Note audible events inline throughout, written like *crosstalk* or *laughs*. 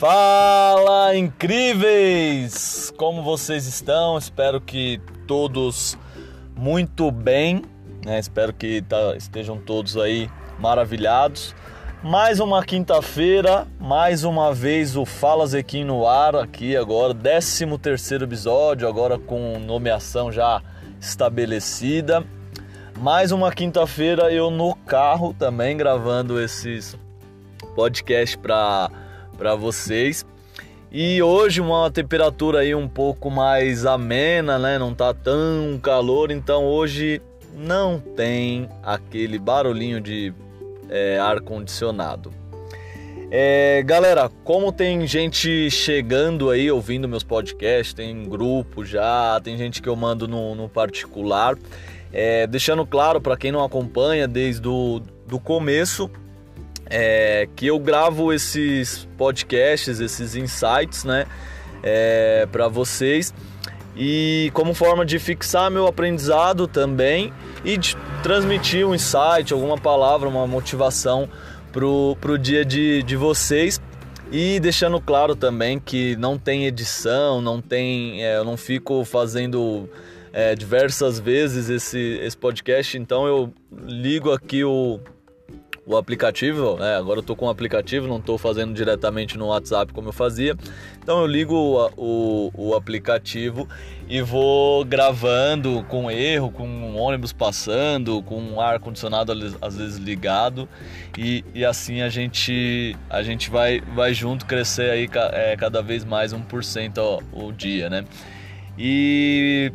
Fala incríveis! Como vocês estão? Espero que todos muito bem, né? Espero que tá, estejam todos aí maravilhados. Mais uma quinta-feira, mais uma vez o Fala Zequim no ar aqui agora, 13 terceiro episódio, agora com nomeação já estabelecida. Mais uma quinta-feira eu no carro também gravando esses podcasts para para vocês. E hoje uma temperatura aí um pouco mais amena, né? Não tá tão calor, então hoje não tem aquele barulhinho de é, ar condicionado. É, galera, como tem gente chegando aí ouvindo meus podcasts, tem grupo já, tem gente que eu mando no, no particular, é, deixando claro para quem não acompanha desde o do começo, é, que eu gravo esses podcasts, esses insights, né, é, para vocês. E como forma de fixar meu aprendizado também e de transmitir um insight, alguma palavra, uma motivação pro, pro dia de, de vocês. E deixando claro também que não tem edição, não tem, é, eu não fico fazendo é, diversas vezes esse, esse podcast, então eu ligo aqui o o aplicativo, né? Agora eu tô com o aplicativo, não estou fazendo diretamente no WhatsApp como eu fazia. Então eu ligo o, o, o aplicativo e vou gravando com erro, com um ônibus passando, com um ar condicionado às vezes ligado e, e assim a gente a gente vai vai junto crescer aí é, cada vez mais 1% ao, o dia, né? E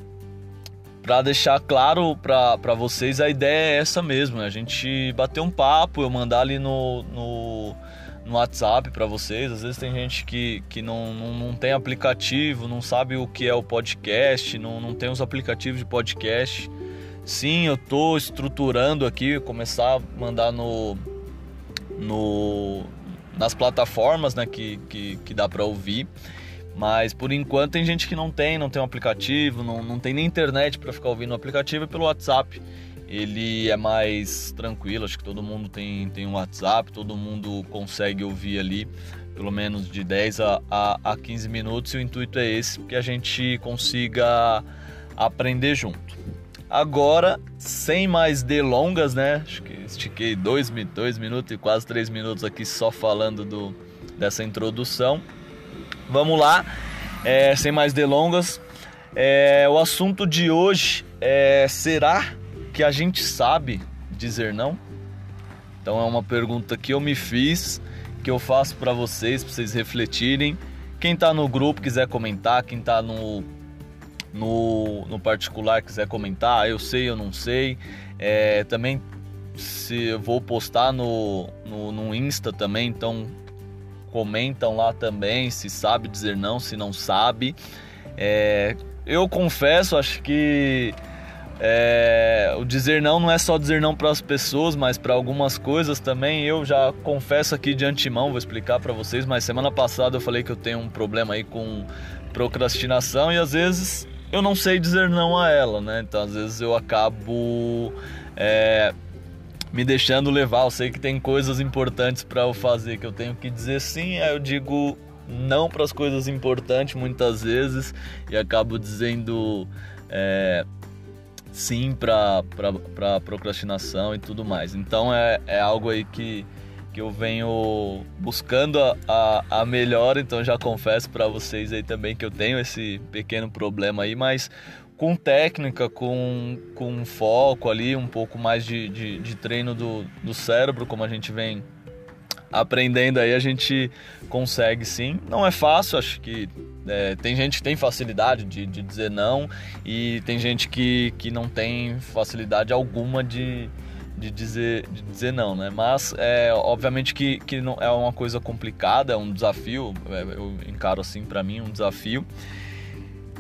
para deixar claro para vocês, a ideia é essa mesmo, né? a gente bater um papo, eu mandar ali no, no, no WhatsApp para vocês. Às vezes tem gente que, que não, não, não, tem aplicativo, não sabe o que é o podcast, não, não tem os aplicativos de podcast. Sim, eu tô estruturando aqui, começar a mandar no, no nas plataformas né, que, que, que dá para ouvir. Mas por enquanto tem gente que não tem, não tem um aplicativo, não, não tem nem internet para ficar ouvindo o aplicativo é pelo WhatsApp. Ele é mais tranquilo, acho que todo mundo tem, tem um WhatsApp, todo mundo consegue ouvir ali pelo menos de 10 a, a, a 15 minutos e o intuito é esse, que a gente consiga aprender junto. Agora, sem mais delongas, né? Acho que estiquei dois, dois minutos e quase três minutos aqui só falando do, dessa introdução. Vamos lá, é, sem mais delongas. É, o assunto de hoje é: será que a gente sabe dizer não? Então é uma pergunta que eu me fiz, que eu faço para vocês, para vocês refletirem. Quem está no grupo quiser comentar, quem está no, no, no, particular quiser comentar, eu sei, eu não sei. É, também se eu vou postar no, no, no Insta também, então comentam lá também se sabe dizer não, se não sabe. É, eu confesso, acho que é, o dizer não não é só dizer não para as pessoas, mas para algumas coisas também. Eu já confesso aqui de antemão, vou explicar para vocês, mas semana passada eu falei que eu tenho um problema aí com procrastinação e às vezes eu não sei dizer não a ela, né? Então às vezes eu acabo é, me deixando levar. Eu sei que tem coisas importantes para eu fazer que eu tenho que dizer sim, aí eu digo não para as coisas importantes muitas vezes e acabo dizendo é, sim para procrastinação e tudo mais. Então é, é algo aí que, que eu venho buscando a, a, a melhor, então já confesso para vocês aí também que eu tenho esse pequeno problema aí, mas com técnica, com, com foco ali, um pouco mais de, de, de, treino do, do cérebro, como a gente vem aprendendo aí, a gente consegue sim. Não é fácil, acho que é, tem gente que tem facilidade de, de dizer não e tem gente que, que não tem facilidade alguma de, de, dizer, de dizer não, né? Mas é, obviamente que, que não, é uma coisa complicada, é um desafio, é, eu encaro assim para mim um desafio.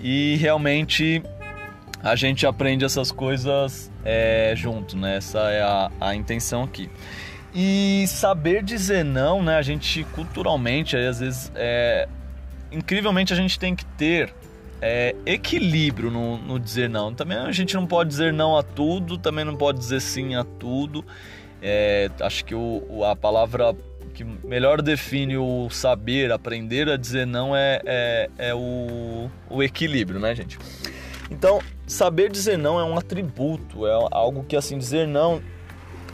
E realmente a gente aprende essas coisas é, junto, né? Essa é a, a intenção aqui. E saber dizer não, né? A gente culturalmente, aí, às vezes, é, incrivelmente a gente tem que ter é, equilíbrio no, no, dizer não. Também a gente não pode dizer não a tudo, também não pode dizer sim a tudo. É, acho que o, a palavra que melhor define o saber, aprender a dizer não é, é, é o, o equilíbrio, né, gente? Então, saber dizer não é um atributo, é algo que, assim, dizer não,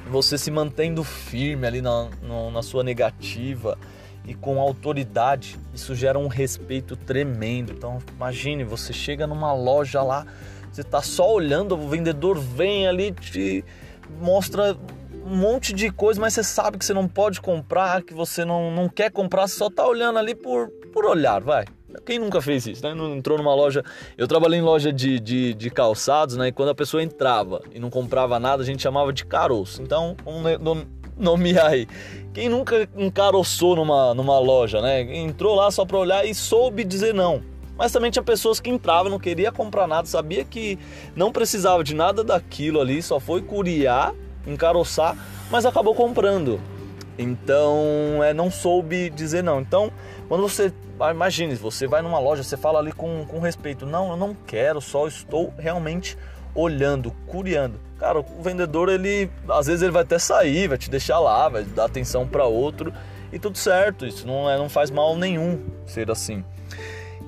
você se mantendo firme ali na, no, na sua negativa e com autoridade, isso gera um respeito tremendo. Então, imagine, você chega numa loja lá, você tá só olhando, o vendedor vem ali, te mostra um monte de coisa, mas você sabe que você não pode comprar, que você não, não quer comprar, você só tá olhando ali por, por olhar, vai. Quem nunca fez isso, né? Entrou numa loja. Eu trabalhei em loja de, de, de, calçados, né? E quando a pessoa entrava e não comprava nada, a gente chamava de caroço. Então, vamos nomear aí. Quem nunca encaroçou numa, numa loja, né? Entrou lá só pra olhar e soube dizer não. Mas também tinha pessoas que entravam, não queria comprar nada, sabia que não precisava de nada daquilo ali, só foi curiar, encaroçar, mas acabou comprando. Então, é, não soube dizer não. Então, quando você. Imagine, você vai numa loja, você fala ali com, com respeito. Não, eu não quero, só estou realmente olhando, curiando. Cara, o vendedor, ele. Às vezes ele vai até sair, vai te deixar lá, vai dar atenção para outro. E tudo certo, isso não, é, não faz mal nenhum ser assim.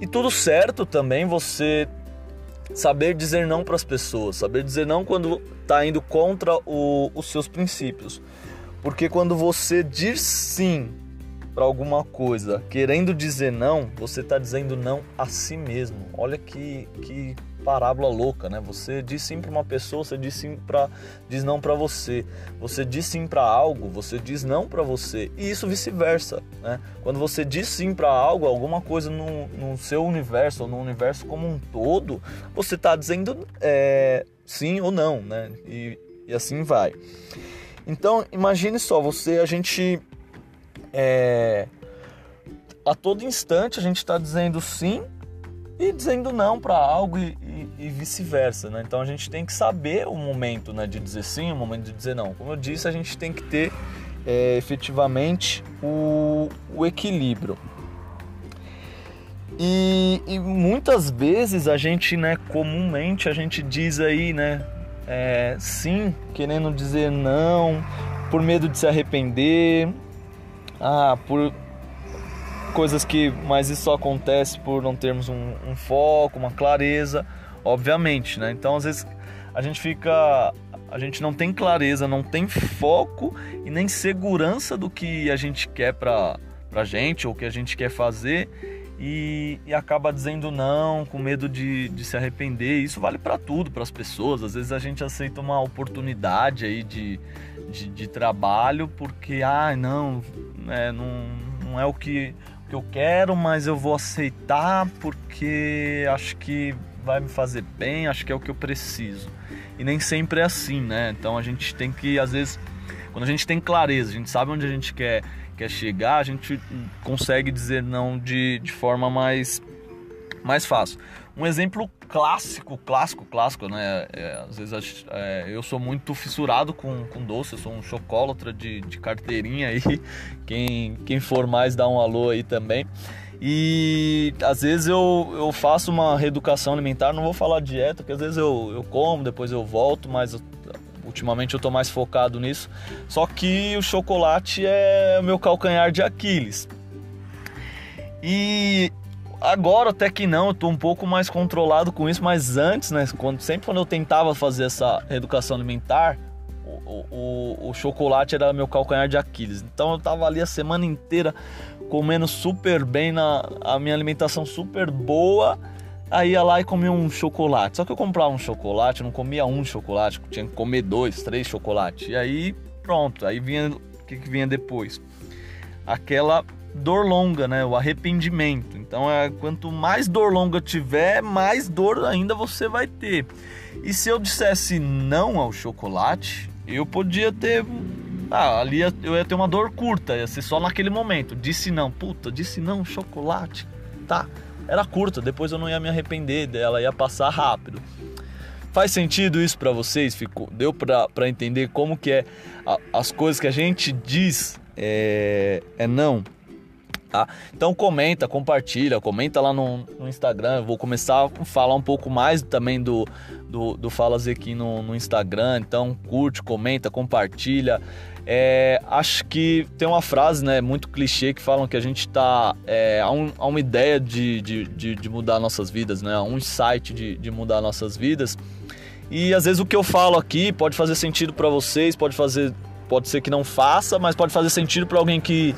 E tudo certo também você saber dizer não para as pessoas, saber dizer não quando está indo contra o, os seus princípios. Porque quando você diz sim para alguma coisa, querendo dizer não, você está dizendo não a si mesmo. Olha que, que parábola louca, né? Você diz sim para uma pessoa, você diz sim para diz não para você. Você diz sim para algo, você diz não para você. E isso vice-versa, né? Quando você diz sim para algo, alguma coisa no, no seu universo ou no universo como um todo, você está dizendo é, sim ou não, né? E, e assim vai. Então, imagine só, você, a gente. É, a todo instante a gente está dizendo sim e dizendo não para algo e, e, e vice-versa, né? Então a gente tem que saber o momento né, de dizer sim, o momento de dizer não. Como eu disse, a gente tem que ter é, efetivamente o, o equilíbrio. E, e, muitas vezes a gente, né, comumente a gente diz aí, né, é, sim, querendo dizer não, por medo de se arrepender, ah, por coisas que, mas isso só acontece por não termos um, um foco, uma clareza, obviamente, né? Então às vezes a gente fica, a gente não tem clareza, não tem foco e nem segurança do que a gente quer para pra gente ou o que a gente quer fazer e, e, acaba dizendo não, com medo de, de se arrepender. Isso vale para tudo, para as pessoas. Às vezes a gente aceita uma oportunidade aí de, de, de trabalho porque, ah, não, é, não, não é o que, o que eu quero, mas eu vou aceitar porque acho que vai me fazer bem, acho que é o que eu preciso. E nem sempre é assim, né? Então a gente tem que, às vezes, quando a gente tem clareza, a gente sabe onde a gente quer quer chegar, a gente consegue dizer não de, de forma mais, mais fácil. Um exemplo clássico, clássico, clássico, né? É, às vezes é, eu sou muito fissurado com, com doce, eu sou um chocólatra de, de carteirinha aí. *laughs* Quem, quem for mais dá um alô aí também. E às vezes eu, eu faço uma reeducação alimentar, não vou falar dieta, porque às vezes eu, eu como, depois eu volto, mas Ultimamente eu tô mais focado nisso. Só que o chocolate é o meu calcanhar de Aquiles. E agora até que não, eu tô um pouco mais controlado com isso, mas antes, né, quando, sempre quando eu tentava fazer essa reeducação alimentar, o, o, o, chocolate era meu calcanhar de Aquiles. Então eu tava ali a semana inteira comendo super bem, na, a minha alimentação super boa Aí ia lá e comia um chocolate. Só que eu comprava um chocolate, não comia um chocolate, tinha que comer dois, três chocolates. E aí, pronto. Aí vinha o que, que vinha depois? Aquela dor longa, né? O arrependimento. Então, é, quanto mais dor longa tiver, mais dor ainda você vai ter. E se eu dissesse não ao chocolate, eu podia ter. Ah, ali eu ia ter uma dor curta, ia ser só naquele momento. Disse não, puta, disse não, chocolate, tá? Era curta, depois eu não ia me arrepender dela, ia passar rápido. Faz sentido isso para vocês? Ficou, deu para entender como que é a, as coisas que a gente diz é, é não? Tá? Então comenta, compartilha, comenta lá no, no, Instagram. Eu vou começar a falar um pouco mais também do, do, do aqui no, no Instagram. Então curte, comenta, compartilha. É, acho que tem uma frase né, muito clichê que falam que a gente está é, a, um, a, uma ideia de, de, de, de, mudar nossas vidas, né, a um insight de, de mudar nossas vidas. E às vezes o que eu falo aqui pode fazer sentido para vocês, pode fazer, pode ser que não faça, mas pode fazer sentido para alguém que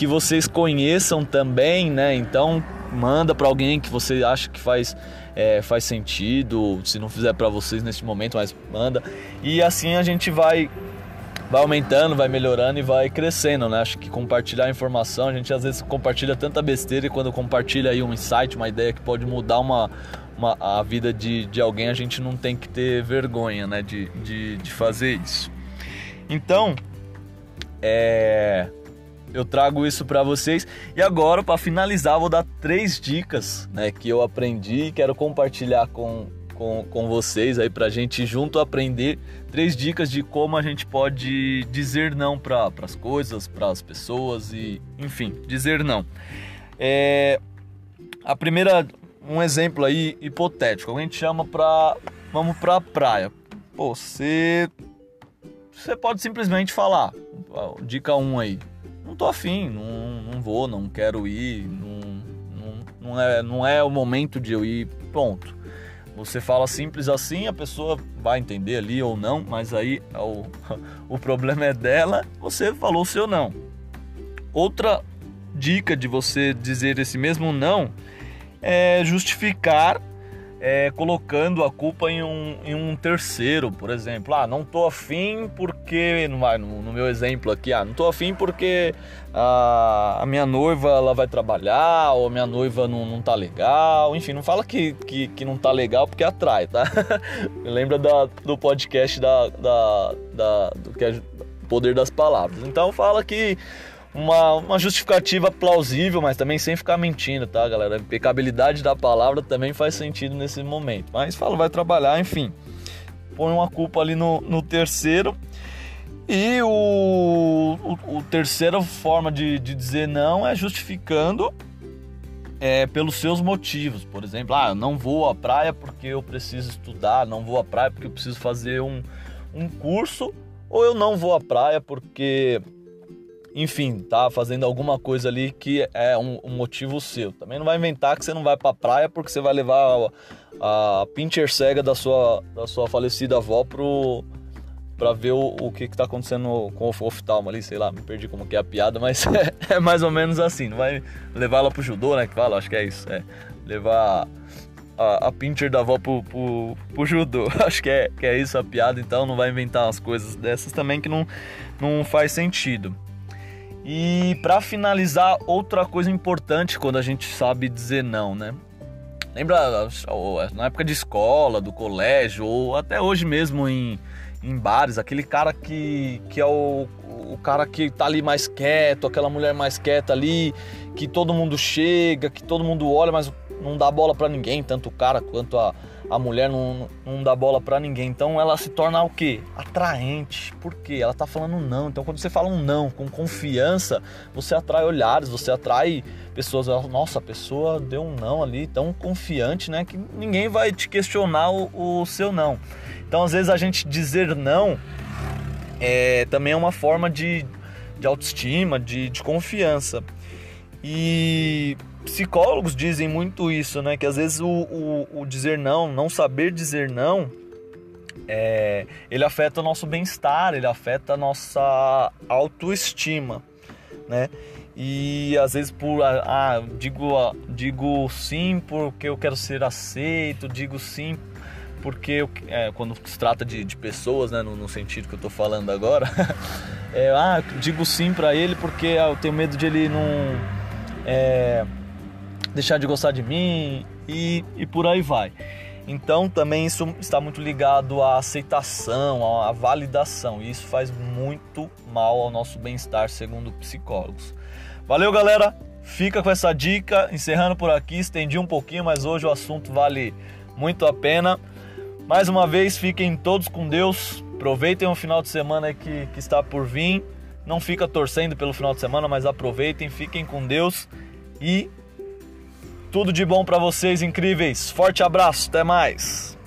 que vocês conheçam também, né? Então manda para alguém que você acha que faz é, faz sentido, se não fizer para vocês neste momento, mas manda. E assim a gente vai vai aumentando, vai melhorando e vai crescendo, né? Acho que compartilhar informação, a gente às vezes compartilha tanta besteira e quando compartilha aí um insight, uma ideia que pode mudar uma, uma a vida de, de alguém, a gente não tem que ter vergonha, né? De, de, de fazer isso. Então, é eu trago isso para vocês. E agora, para finalizar, vou dar três dicas né, que eu aprendi e quero compartilhar com, com, com vocês aí para a gente junto aprender. Três dicas de como a gente pode dizer não para as coisas, para as pessoas e, enfim, dizer não. É, a primeira, um exemplo aí hipotético. A gente chama para vamos para a praia. Pô, você você pode simplesmente falar. Dica 1 um aí não tô afim, não, não vou, não quero ir, não, não, não, é, não é o momento de eu ir, ponto. Você fala simples assim, a pessoa vai entender ali ou não, mas aí o, *laughs* o problema é dela, você falou seu não. Outra dica de você dizer esse mesmo não é justificar é, colocando a culpa em um, em um terceiro, por exemplo. Ah, não tô afim porque. No, no meu exemplo aqui, ah, não tô afim porque a, a minha noiva ela vai trabalhar, ou a minha noiva não, não tá legal. Enfim, não fala que, que, que não tá legal porque atrai, tá? *laughs* Lembra da, do podcast da, da, da, do que é Poder das Palavras. Então fala que uma, uma justificativa plausível, mas também sem ficar mentindo, tá, galera? A impecabilidade da palavra também faz sentido nesse momento. Mas fala, vai trabalhar, enfim. Põe uma culpa ali no, no terceiro. E o, o, o terceira forma de, de dizer não é justificando é, pelos seus motivos. Por exemplo, ah, eu não vou à praia porque eu preciso estudar, não vou à praia porque eu preciso fazer um, um curso, ou eu não vou à praia porque enfim, tá fazendo alguma coisa ali que é um, um, motivo seu. Também não vai inventar que você não vai pra praia porque você vai levar a, a pincher cega da sua, da sua falecida avó pro, pra ver o, o que, que tá acontecendo com o oftalmo ali, sei lá, me perdi como que é a piada, mas *laughs* é, é mais ou menos assim. Não vai levar ela pro judô, né, que fala, acho que é isso, é levar a, a pincher da avó pro, pro, pro judô. *laughs* Acho que é, que é isso a piada, então não vai inventar umas coisas dessas também que não, não faz sentido. E para finalizar, outra coisa importante quando a gente sabe dizer não, né? Lembra na época de escola, do colégio, ou até hoje mesmo em, em bares, aquele cara que, que é o, o cara que tá ali mais quieto, aquela mulher mais quieta ali, que todo mundo chega, que todo mundo olha, mas não dá bola para ninguém, tanto o cara quanto a, a mulher não, não dá bola para ninguém. Então ela se torna o quê? Atraente. Por quê? Ela tá falando não. Então quando você fala um não com confiança, você atrai olhares, você atrai pessoas. Nossa, a pessoa deu um não ali tão confiante, né? Que ninguém vai te questionar o, o seu não. Então às vezes a gente dizer não é, também é uma forma de, de autoestima, de, de confiança. E psicólogos dizem muito isso, né? Que às vezes o, o, o dizer não, não saber dizer não, é, ele afeta o nosso bem-estar, ele afeta a nossa autoestima, né? E às vezes por ah, ah digo digo sim porque eu quero ser aceito, digo sim porque eu, é, quando se trata de, de pessoas, né, no, no, sentido que eu tô falando agora, *laughs* é, ah, digo sim para ele porque eu tenho medo de ele não é, deixar de gostar de mim e, e por aí vai. Então também isso está muito ligado à aceitação, à validação, e isso faz muito mal ao nosso bem-estar, segundo psicólogos. Valeu, galera! Fica com essa dica, encerrando por aqui, estendi um pouquinho, mas hoje o assunto vale muito a pena. Mais uma vez, fiquem todos com Deus, aproveitem o final de semana que, que está por vir Não fica torcendo pelo final de semana, mas aproveitem, fiquem com Deus e tudo de bom para vocês incríveis. Forte abraço, até mais.